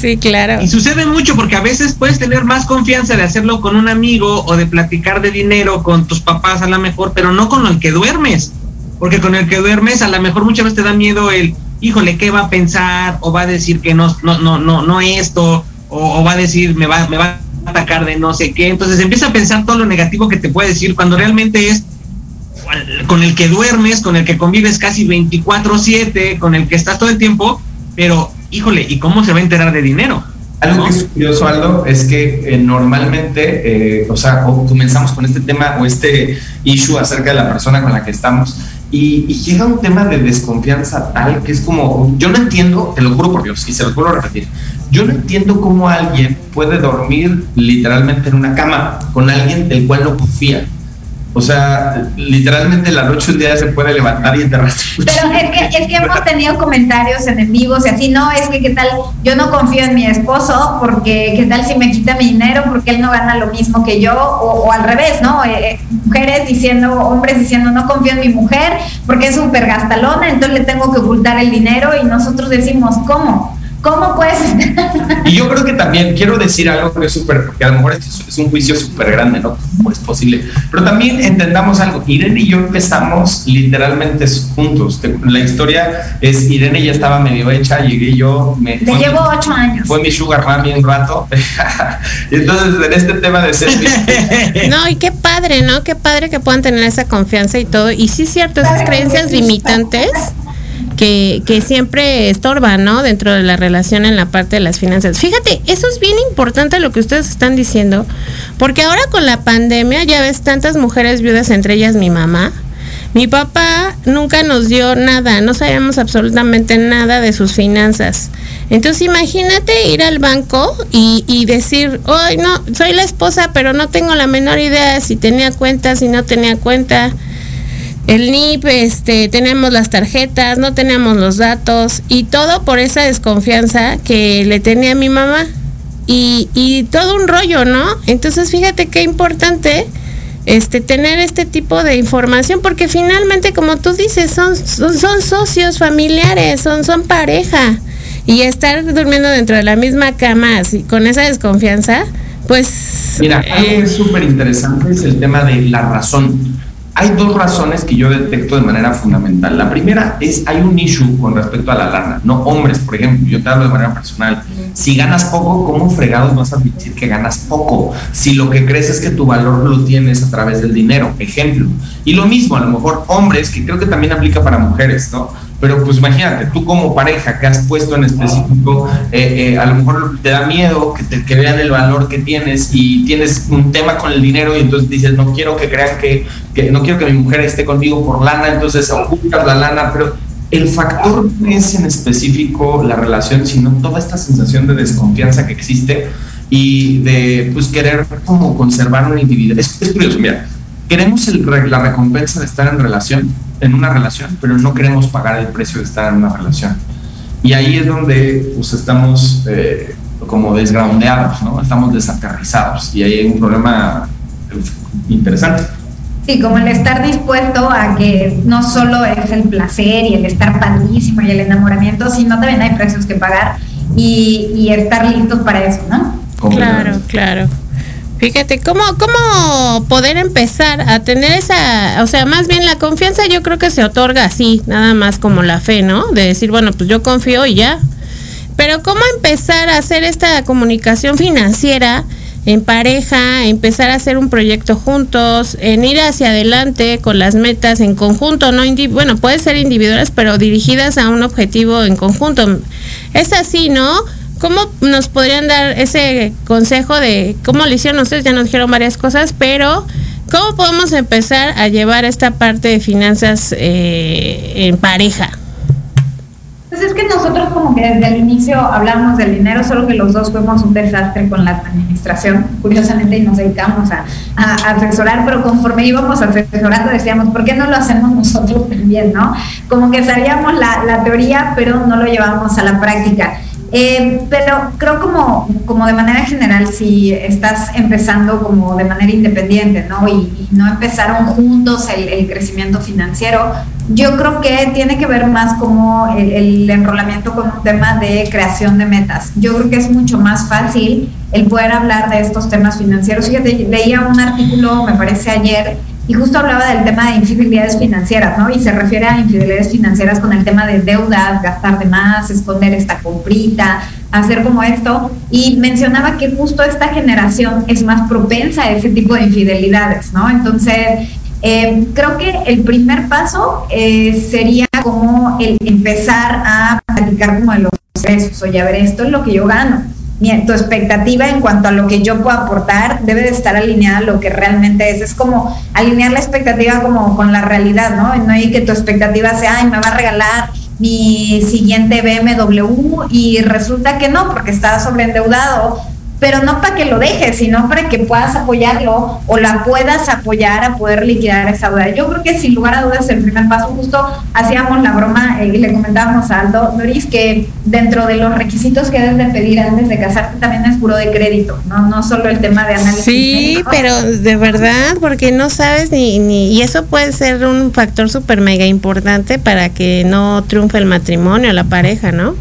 S4: Sí, claro.
S3: Y sucede mucho porque a veces puedes tener más confianza de hacerlo con un amigo o de platicar de dinero con tus papás a lo mejor, pero no con el que duermes porque con el que duermes a lo mejor muchas veces te da miedo el, híjole, ¿qué va a pensar? O va a decir que no, no, no, no, no esto, o, va a decir, me va, me va a atacar de no sé qué. Entonces empieza a pensar todo lo negativo que te puede decir cuando realmente es con el que duermes, con el que convives casi 24/7, con el que estás todo el tiempo, pero híjole, ¿y cómo se va a enterar de dinero?
S5: Algo que es curioso, Aldo, es que eh, normalmente, eh, o sea, comenzamos con este tema o este issue acerca de la persona con la que estamos y, llega un tema de desconfianza tal que es como, yo no entiendo, te lo juro por Dios, y se lo puedo repetir, yo no entiendo cómo alguien puede dormir literalmente en una cama con alguien del cual no confía. O sea, literalmente la noche un día se puede levantar y enterrar.
S6: Pero es que, es que hemos tenido comentarios en vivos y así, no, es que qué tal, yo no confío en mi esposo porque qué tal si me quita mi dinero porque él no gana lo mismo que yo, o, al revés, ¿no? Eh, eh, mujeres diciendo, hombres diciendo, no confío en mi mujer porque es súper gastalona, entonces le tengo que ocultar el dinero y nosotros decimos, ¿cómo? ¿Cómo puedes
S5: Y yo creo que también quiero decir algo que es súper, porque a lo mejor es, un juicio súper grande, ¿no? ¿Cómo es posible? Pero también entendamos algo. Irene y yo empezamos literalmente juntos. La historia es, Irene ya estaba medio hecha, llegué yo.
S6: Me, Le llevo ocho años.
S5: Fue mi sugar mami un rato. y entonces en este tema de ser...
S4: no, y qué padre, ¿no? Qué padre que puedan tener esa confianza y todo. Y sí es cierto, esas creencias limitantes que, que siempre estorban, ¿no? Dentro de la relación en la parte de las finanzas. Fíjate, eso es bien importante lo que ustedes están diciendo, porque ahora con la pandemia ya ves tantas mujeres viudas, entre ellas mi mamá. Mi papá nunca nos dio nada, no sabíamos absolutamente nada de sus finanzas. Entonces imagínate ir al banco y, y decir, hoy no, soy la esposa, pero no tengo la menor idea si tenía cuenta, si no tenía cuenta el NIP, este, tenemos las tarjetas, no tenemos los datos y todo por esa desconfianza que le tenía a mi mamá. Y, y todo un rollo, ¿no? Entonces fíjate qué importante este, tener este tipo de información, porque finalmente, como tú dices, son, son, socios familiares, son, son pareja. Y estar durmiendo dentro de la misma cama así, con esa desconfianza, pues...
S5: Mira, algo que es súper interesante es el tema de la razón hay dos razones que yo detecto de manera fundamental. La primera es, hay un issue con respecto a la lana, no hombres, por ejemplo, yo te hablo de manera personal. Si ganas poco, ¿cómo fregados vas a admitir que ganas poco? Si lo que crees es que tu valor lo tienes a través del dinero, ejemplo. Y lo mismo, a lo mejor hombres, que creo que también aplica para mujeres, ¿no? Pero pues imagínate, tú como pareja que has puesto en específico, eh, eh, a lo mejor te da miedo que, te, que vean el valor que tienes y tienes un tema con el dinero y entonces dices, no quiero que crean que, que no quiero que mi mujer esté conmigo por lana, entonces ocultas la lana, pero el factor no es en específico la relación, sino toda esta sensación de desconfianza que existe y de pues querer como conservar una individualidad. Es, es curioso, mira, queremos la recompensa de estar en relación, en una relación, pero no queremos pagar el precio de estar en una relación. Y ahí es donde pues, estamos eh, como desgroundeados, ¿no? Estamos desaterrizados y ahí hay un problema interesante.
S6: Sí, como el estar dispuesto a que no solo es el placer y el estar padrísimo y el enamoramiento, sino también hay precios que pagar y, y estar listos para eso, ¿no?
S4: Claro, claro. Fíjate, ¿cómo, ¿cómo poder empezar a tener esa, o sea, más bien la confianza yo creo que se otorga así, nada más como la fe, ¿no? De decir, bueno, pues yo confío y ya. Pero ¿cómo empezar a hacer esta comunicación financiera en pareja, empezar a hacer un proyecto juntos, en ir hacia adelante con las metas en conjunto, no bueno, puede ser individuales, pero dirigidas a un objetivo en conjunto. Es así, ¿no? ¿Cómo nos podrían dar ese consejo de cómo lo hicieron ustedes? Ya nos dijeron varias cosas, pero ¿cómo podemos empezar a llevar esta parte de finanzas eh, en pareja?
S6: Pues es que nosotros como que desde el inicio hablamos del dinero, solo que los dos fuimos un desastre con la administración, curiosamente, y nos dedicamos a, a asesorar, pero conforme íbamos asesorando decíamos, ¿por qué no lo hacemos nosotros también, no? Como que sabíamos la, la teoría, pero no lo llevamos a la práctica. Eh, pero creo como, como de manera general, si estás empezando como de manera independiente, ¿no? Y, no empezaron juntos el, el, crecimiento financiero, yo creo que tiene que ver más como el, el, enrolamiento con un tema de creación de metas. Yo creo que es mucho más fácil el poder hablar de estos temas financieros. Fíjate, leía un artículo, me parece ayer, y justo hablaba del tema de infidelidades financieras, ¿no? Y se refiere a infidelidades financieras con el tema de deudas, gastar de más, esconder esta comprita, hacer como esto. Y mencionaba que justo esta generación es más propensa a ese tipo de infidelidades, ¿no? Entonces, eh, creo que el primer paso eh, sería como el empezar a platicar como de los ingresos. Oye, a ver, esto es lo que yo gano tu expectativa en cuanto a lo que yo puedo aportar debe de estar alineada a lo que realmente es. Es como alinear la expectativa como con la realidad, ¿no? No hay que tu expectativa sea, ay, me va a regalar mi siguiente BMW y resulta que no, porque está sobreendeudado pero no para que lo dejes, sino para que puedas apoyarlo o la puedas apoyar a poder liquidar esa deuda. Yo creo que sin lugar a dudas el primer paso, justo hacíamos la broma eh, y le comentábamos a Aldo, Doris, que dentro de los requisitos que debes de pedir antes de casarte también es puro de crédito, no, no solo el tema de análisis.
S4: Sí, pero de verdad, porque no sabes ni, ni y eso puede ser un factor súper mega importante para que no triunfe el matrimonio, la pareja, ¿no?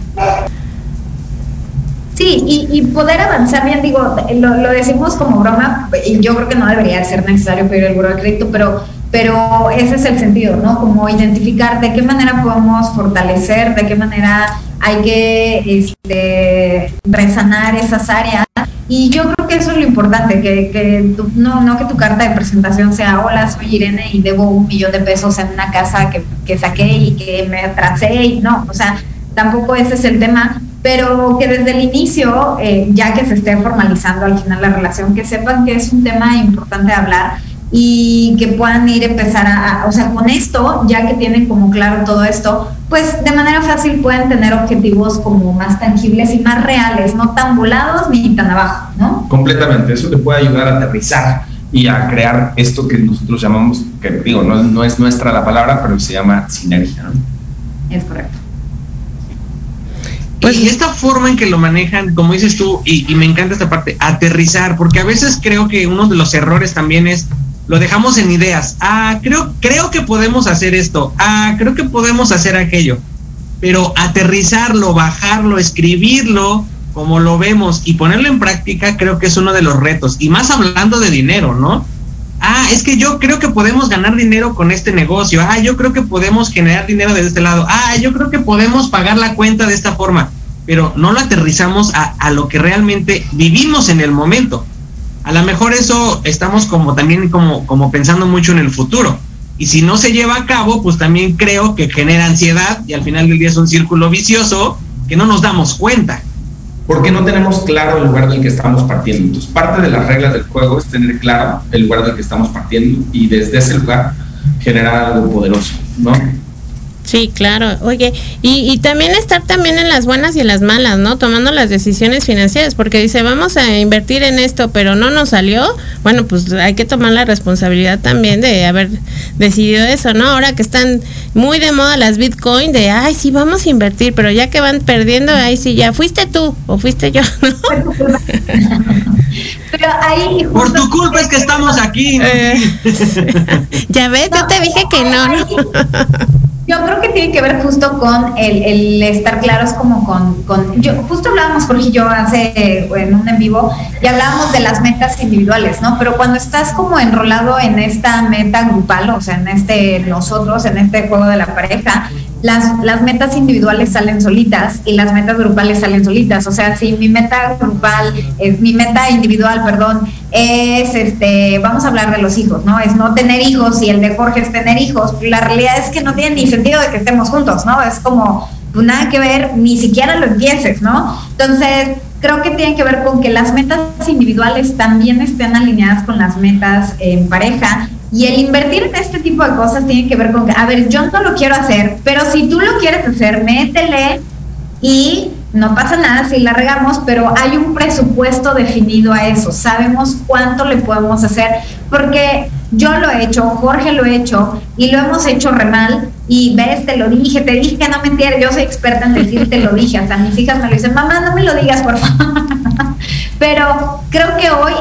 S6: Sí, y, poder avanzar bien, digo, lo, decimos como broma, y yo creo que no debería ser necesario pedir el buro de crédito, pero, pero ese es el sentido, ¿no? Como identificar de qué manera podemos fortalecer, de qué manera hay que este, resanar esas áreas. Y yo creo que eso es lo importante, que, que no, no que tu carta de presentación sea, hola, soy Irene y debo un millón de pesos en una casa que, que saqué y que me atrasé, y no, o sea, tampoco ese es el tema, pero que desde el inicio, eh, ya que se esté formalizando al final la relación, que sepan que es un tema importante de hablar y que puedan ir a empezar a, o sea, con esto, ya que tienen como claro todo esto, pues de manera fácil pueden tener objetivos como más tangibles y más reales, no tan volados ni tan abajo, ¿no?
S5: Completamente, eso te puede ayudar a aterrizar y a crear esto que nosotros llamamos, que digo, no, no es nuestra la palabra, pero se llama sinergia, ¿no?
S6: Es correcto.
S3: Pues, y esta forma en que lo manejan, como dices tú, y, me encanta esta parte, aterrizar, porque a veces creo que uno de los errores también es, lo dejamos en ideas. Ah, creo, creo que podemos hacer esto. Ah, creo que podemos hacer aquello. Pero aterrizarlo, bajarlo, escribirlo, como lo vemos, y ponerlo en práctica, creo que es uno de los retos. Y más hablando de dinero, ¿no? Ah, es que yo creo que podemos ganar dinero con este negocio. Ah, yo creo que podemos generar dinero de este lado. Ah, yo creo que podemos pagar la cuenta de esta forma. Pero no lo aterrizamos a, lo que realmente vivimos en el momento. A lo mejor eso estamos como también como, como pensando mucho en el futuro. Y si no se lleva a cabo, pues también creo que genera ansiedad y al final del día es un círculo vicioso que no nos damos cuenta
S5: porque no tenemos claro el lugar del que estamos partiendo. Entonces, parte de las reglas del juego es tener claro el lugar del que estamos partiendo y desde ese lugar generar algo poderoso, ¿no?
S4: Sí, claro. Oye, y, también estar también en las buenas y en las malas, ¿no? Tomando las decisiones financieras, porque dice, vamos a invertir en esto, pero no nos salió. Bueno, pues hay que tomar la responsabilidad también de haber decidido eso, ¿no? Ahora que están muy de moda las Bitcoin, de, ay, sí, vamos a invertir, pero ya que van perdiendo, ahí sí, ya fuiste tú o fuiste yo, ¿no?
S6: Pero ahí...
S3: Por tu culpa es que estamos aquí. Eh,
S4: ya ves, yo te dije que no, ¿no?
S6: Yo creo que tiene que ver justo con el, estar claros como con, con, yo justo hablábamos Jorge y yo hace en un en vivo y hablábamos de las metas individuales, ¿no? Pero cuando estás como enrolado en esta meta grupal, o sea, en este nosotros, en este juego de la pareja, las, las metas individuales salen solitas y las metas grupales salen solitas. O sea, si mi meta grupal, es, mi meta individual, perdón, es, este, vamos a hablar de los hijos, ¿no? Es no tener hijos y el de Jorge es tener hijos. La realidad es que no tiene ni sentido de que estemos juntos, ¿no? Es como, pues nada que ver, ni siquiera lo empieces, ¿no? Entonces, creo que tiene que ver con que las metas individuales también estén alineadas con las metas en pareja y el invertir en este tipo de cosas tiene que ver con que, a ver, yo no lo quiero hacer, pero si tú lo quieres hacer, métele y no pasa nada si la regamos, pero hay un presupuesto definido a eso. Sabemos cuánto le podemos hacer, porque yo lo he hecho, Jorge lo he hecho y lo hemos hecho re mal. Y ves, te lo dije, te dije que no mentiera, yo soy experta en decir te lo dije. Hasta mis hijas me lo dicen, mamá, no me lo digas, por favor. pero creo que hoy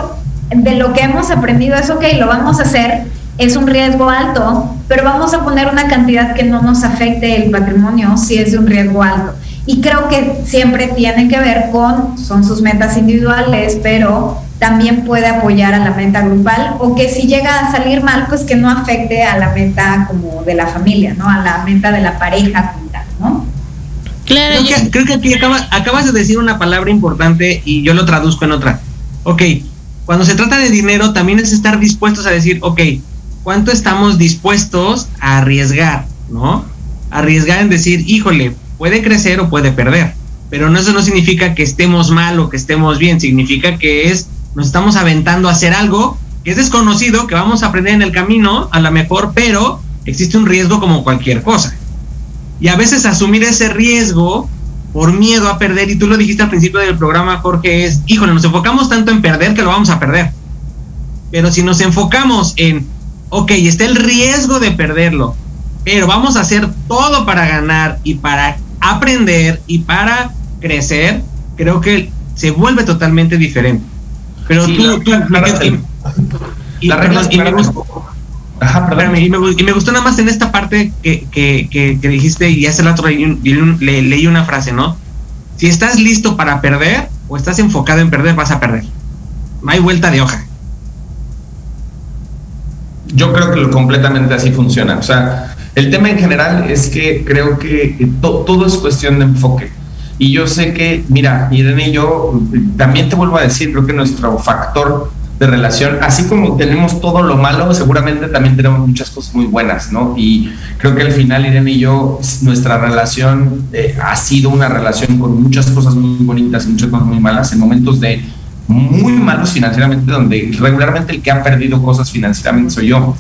S6: de lo que hemos aprendido es, ok, lo vamos a hacer, es un riesgo alto, pero vamos a poner una cantidad que no nos afecte el patrimonio si es de un riesgo alto. Y creo que siempre tiene que ver con, son sus metas individuales, pero también puede apoyar a la meta grupal o que si llega a salir mal, pues que no afecte a la meta como de la familia, ¿no? A la meta de la pareja, ¿no?
S3: Claro. Creo que, creo que aquí acabas de decir una palabra importante y yo lo traduzco en otra. Ok, cuando se trata de dinero también es estar dispuestos a decir, ok, ¿cuánto estamos dispuestos a arriesgar, ¿no? Arriesgar en decir, híjole, puede crecer o puede perder. Pero no, eso no significa que estemos mal o que estemos bien, significa que es, nos estamos aventando a hacer algo que es desconocido, que vamos a aprender en el camino, a lo mejor, pero existe un riesgo como cualquier cosa. Y a veces asumir ese riesgo por miedo a perder, y tú lo dijiste al principio del programa, Jorge, es, híjole, nos enfocamos tanto en perder que lo vamos a perder. Pero si nos enfocamos en, ok, está el riesgo de perderlo, pero vamos a hacer todo para ganar y para aprender y para crecer, creo que se vuelve totalmente diferente. Pero tú, tú, y, me gustó, y, me, gustó nada más en esta parte que, que, que, dijiste y hace el otro leí, leí una frase, ¿no? Si estás listo para perder o estás enfocado en perder, vas a perder. No hay vuelta de hoja.
S5: Yo creo que lo completamente así funciona. O sea, el tema en general es que creo que todo es cuestión de enfoque. Y yo sé que, mira, Irene y yo, también te vuelvo a decir, creo que nuestro factor de relación, así como tenemos todo lo malo, seguramente también tenemos muchas cosas muy buenas, ¿no? Y creo que al final Irene y yo, nuestra relación eh, ha sido una relación con muchas cosas muy bonitas muchas cosas muy malas, en momentos de muy malos financieramente, donde regularmente el que ha perdido cosas financieramente soy yo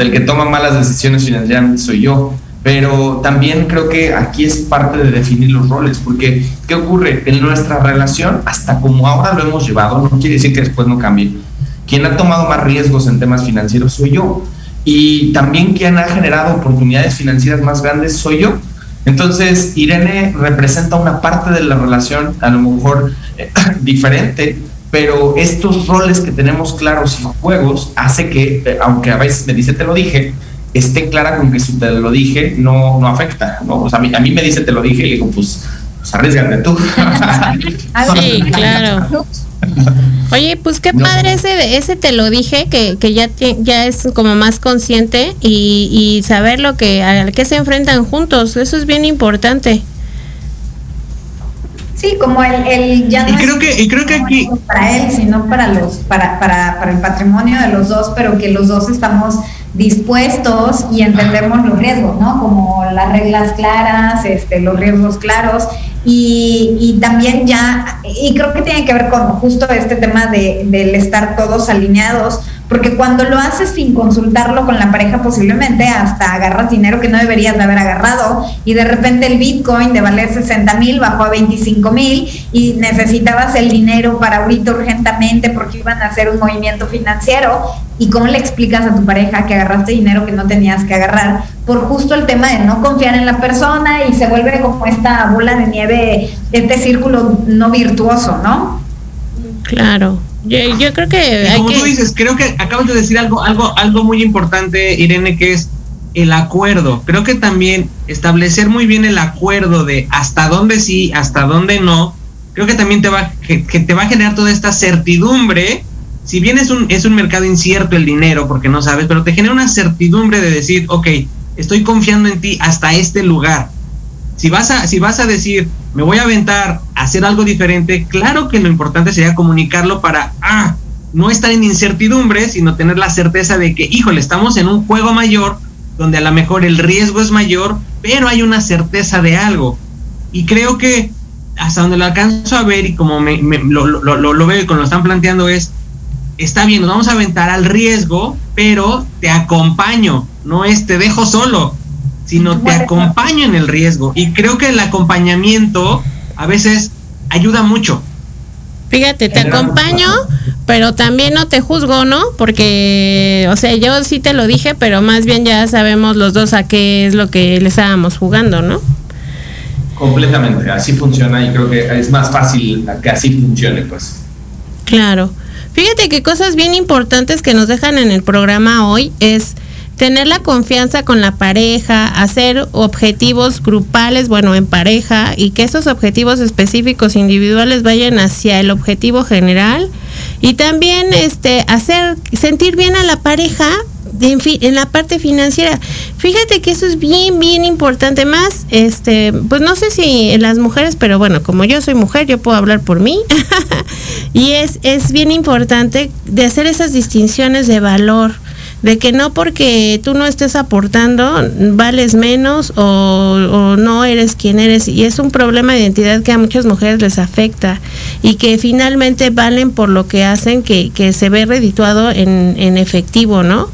S5: el que toma malas decisiones financieramente soy yo. Pero también creo que aquí es parte de definir los roles, porque ¿qué ocurre? En nuestra relación, hasta como ahora lo hemos llevado, no quiere decir que después no cambie. Quien ha tomado más riesgos en temas financieros soy yo. Y también quien ha generado oportunidades financieras más grandes soy yo. Entonces, Irene representa una parte de la relación, a lo mejor eh, diferente, pero estos roles que tenemos claros y juegos hace que, eh, aunque a veces me dice te lo dije, esté clara con que si te lo dije no, no afecta, ¿no? O sea, a mí, a mí me dice te lo dije y digo, pues, pues arriesgate tú.
S4: sí, claro. Oye, pues qué padre ese, ese te lo dije, que, que ya, ya es como más consciente y, y saber lo que, a qué se enfrentan juntos, eso es bien importante.
S6: Sí, como el, el ya no
S3: y creo que y creo que aquí
S6: para él, sino para los para, para, para el patrimonio de los dos, pero que los dos estamos dispuestos y entendemos los riesgos, ¿no? Como las reglas claras, este, los riesgos claros y, y, también ya, y creo que tiene que ver con justo este tema de, del estar todos alineados, porque cuando lo haces sin consultarlo con la pareja, posiblemente hasta agarras dinero que no deberías de haber agarrado y de repente el Bitcoin de valer 60 mil bajó a 25 mil y necesitabas el dinero para ahorita urgentemente porque iban a hacer un movimiento financiero. ¿Y cómo le explicas a tu pareja que agarraste dinero que no tenías que agarrar? Por justo el tema de no confiar en la persona y se vuelve como esta bola de nieve, este círculo no virtuoso, ¿no?
S4: Claro. Yo, creo que.
S3: como tú dices, creo que acabas de decir algo, algo, algo muy importante, Irene, que es el acuerdo. Creo que también establecer muy bien el acuerdo de hasta dónde sí, hasta dónde no, creo que también te va, que, te va a generar toda esta certidumbre. Si bien es un, es un mercado incierto el dinero, porque no sabes, pero te genera una certidumbre de decir, ok, estoy confiando en ti hasta este lugar. Si vas a, si vas a decir, me voy a aventar a hacer algo diferente, claro que lo importante sería comunicarlo para, ah, no estar en incertidumbre, sino tener la certeza de que, híjole, estamos en un juego mayor, donde a lo mejor el riesgo es mayor, pero hay una certeza de algo. Y creo que hasta donde lo alcanzo a ver y como me, lo, lo, lo, veo y como lo están planteando es, está bien, nos vamos a aventar al riesgo, pero te acompaño, no es te dejo solo sino te acompaño en el riesgo. Y creo que el acompañamiento a veces ayuda mucho.
S4: Fíjate, te acompaño, pero también no te juzgo, ¿no? Porque, o sea, yo sí te lo dije, pero más bien ya sabemos los dos a qué es lo que le estábamos jugando, ¿no?
S5: Completamente, así funciona y creo que es más fácil que así funcione, pues.
S4: Claro. Fíjate que cosas bien importantes que nos dejan en el programa hoy es tener la confianza con la pareja, hacer objetivos grupales, bueno, en pareja, y que esos objetivos específicos individuales vayan hacia el objetivo general. Y también este hacer sentir bien a la pareja en, en, la parte financiera. Fíjate que eso es bien, bien importante. Más, este, pues no sé si las mujeres, pero bueno, como yo soy mujer, yo puedo hablar por mí. y es, es bien importante de hacer esas distinciones de valor de que no porque tú no estés aportando vales menos o, o, no eres quien eres y es un problema de identidad que a muchas mujeres les afecta y que finalmente valen por lo que hacen que, que se ve redituado en, en efectivo, ¿no?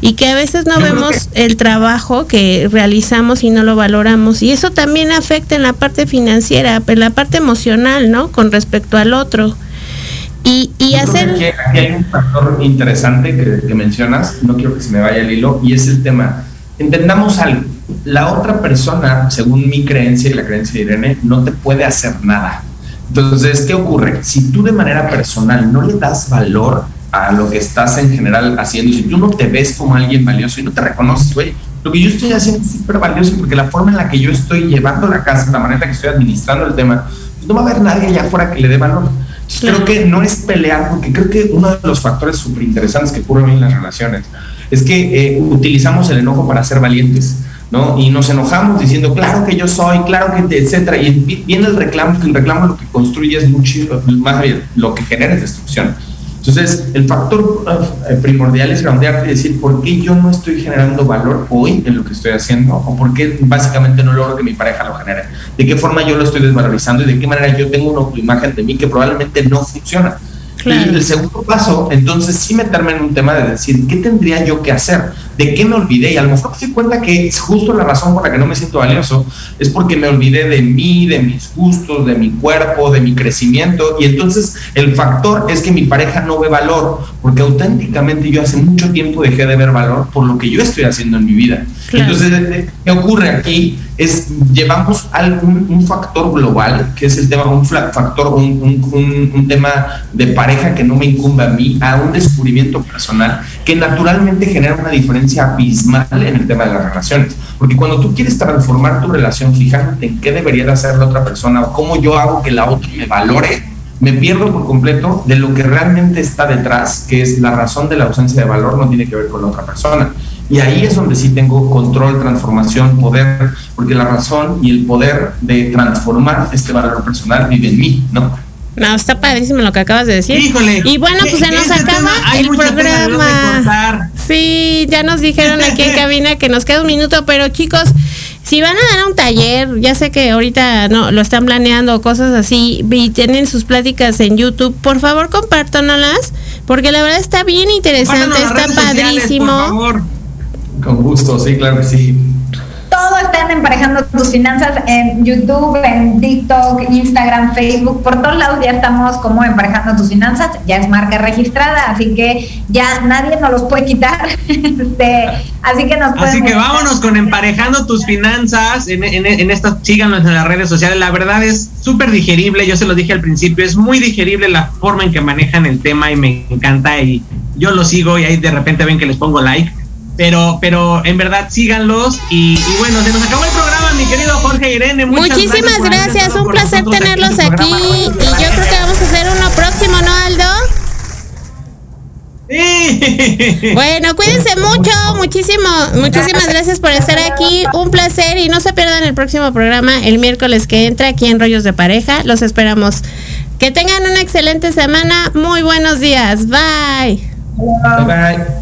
S4: y que a veces no vemos el trabajo que realizamos y no lo valoramos. Y eso también afecta en la parte financiera, en la parte emocional, ¿no? Con respecto al otro. Y, y hacer...
S5: Aquí, aquí, hay un factor interesante que, que mencionas, no quiero que se me vaya el hilo, y es el tema. Entendamos algo. La otra persona, según mi creencia y la creencia de Irene, no te puede hacer nada. Entonces, ¿qué ocurre? Si tú de manera personal no le das valor a lo que estás en general haciendo. Si tú no te ves como alguien valioso y no te reconoces, güey, lo que yo estoy haciendo es súper valioso porque la forma en la que yo estoy llevando la casa, la manera en la que estoy administrando el tema, pues no va a haber nadie allá afuera que le dé valor. Creo que no es pelear, porque creo que uno de los factores súper interesantes que ocurren en las relaciones es que eh, utilizamos el enojo para ser valientes. ¿no? Y nos enojamos diciendo, claro que yo soy, claro que, te, etcétera. Y viene el reclamo, que el reclamo lo que construye es mucho, más bien, lo que genera es destrucción. Entonces, el factor uh, primordial es groundearte y decir por qué yo no estoy generando valor hoy en lo que estoy haciendo o por qué básicamente no logro que mi pareja lo genere. De qué forma yo lo estoy desvalorizando y de qué manera yo tengo una autoimagen de mí que probablemente no funciona. Claro. Y el segundo paso, entonces sí meterme en un tema de decir, ¿qué tendría yo que hacer? ¿De qué me olvidé? Y a lo mejor me doy cuenta que es justo la razón por la que no me siento valioso, es porque me olvidé de mí, de mis gustos, de mi cuerpo, de mi crecimiento. Y entonces el factor es que mi pareja no ve valor, porque auténticamente yo hace mucho tiempo dejé de ver valor por lo que yo estoy haciendo en mi vida. Claro. Entonces, ¿qué ocurre aquí? Es llevamos algún un factor global, que es el tema, un factor, un, un, un tema de pareja que no me incumbe a mí, a un descubrimiento personal que naturalmente genera una diferencia abismal en el tema de las relaciones. Porque cuando tú quieres transformar tu relación, fijándote en qué debería de hacer la otra persona o cómo yo hago que la otra me valore, me pierdo por completo de lo que realmente está detrás, que es la razón de la ausencia de valor, no tiene que ver con la otra persona. Y ahí es donde sí tengo control, transformación, poder, porque la razón y el poder de transformar este valor personal vive en mí, ¿no?
S4: No, está padrísimo lo que acabas de decir.
S3: Híjole.
S4: Y bueno, pues se nos acaba el programa. Sí, ya nos dijeron aquí en cabina que nos queda un minuto, pero chicos, si van a dar un taller, ya sé que ahorita no lo están planeando cosas así y tienen sus pláticas en YouTube, por favor compártanlas porque la verdad está bien interesante, está padrísimo.
S3: Sociales, por favor.
S5: Con gusto, sí, claro que sí.
S6: Todo está en Emparejando tus finanzas en YouTube, en TikTok, Instagram, Facebook, por todos lados ya estamos como Emparejando tus finanzas, ya es marca registrada, así que ya nadie nos los puede quitar. este, así que nos
S3: Así que vámonos con Emparejando tus finanzas, en, en, en estas, síganos en las redes sociales, la verdad es súper digerible, yo se lo dije al principio, es muy digerible la forma en que manejan el tema y me encanta y yo lo sigo y ahí de repente ven que les pongo like pero, pero en verdad síganlos y, y, bueno, se nos acabó el programa, mi querido Jorge Irene.
S4: Muchísimas gracias, gracias. un placer tenerlos aquí, y yo creo que vamos a hacer uno próximo, ¿no, Aldo?
S3: Sí.
S4: Bueno, cuídense mucho, muchísimo, muchísimas gracias por estar aquí, un placer y no se pierdan el próximo programa el miércoles que entra aquí en Rollos de Pareja, los esperamos. Que tengan una excelente semana, muy buenos días, bye.
S5: Bye bye.